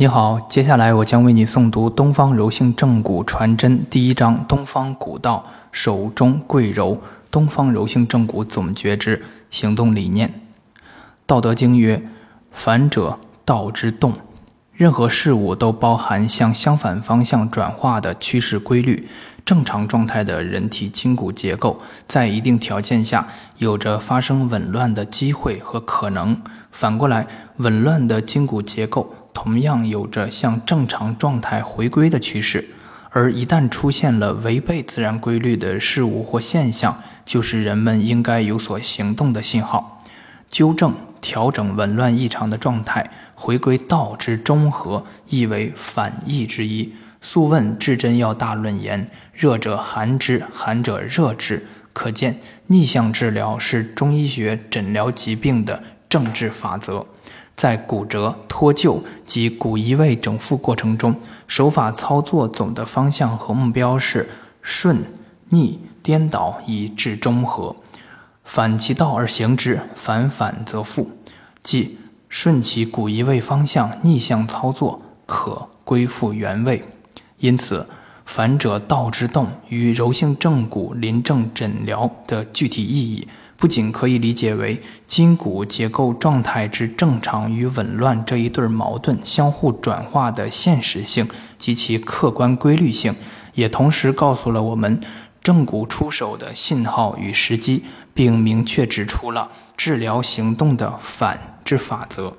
你好，接下来我将为你诵读《东方柔性正骨传真》第一章：东方古道，手中贵柔。东方柔性正骨总觉之行动理念。《道德经》曰：“反者，道之动。”任何事物都包含向相反方向转化的趋势规律。正常状态的人体筋骨结构，在一定条件下，有着发生紊乱的机会和可能。反过来，紊乱的筋骨结构同样有着向正常状态回归的趋势。而一旦出现了违背自然规律的事物或现象，就是人们应该有所行动的信号，纠正、调整紊乱异常的状态，回归道之中和，亦为反义之一。《素问·至真要大论》言：“热者寒之，寒者热之。”可见，逆向治疗是中医学诊疗疾病的政治法则。在骨折、脱臼及骨移位整复过程中，手法操作总的方向和目标是顺、逆、颠倒以至中和，反其道而行之，反反则复，即顺其骨移位方向，逆向操作可归复原位。因此，反者道之动与柔性正骨临症诊疗的具体意义。不仅可以理解为筋骨结构状态之正常与紊乱这一对矛盾相互转化的现实性及其客观规律性，也同时告诉了我们正骨出手的信号与时机，并明确指出了治疗行动的反之法则。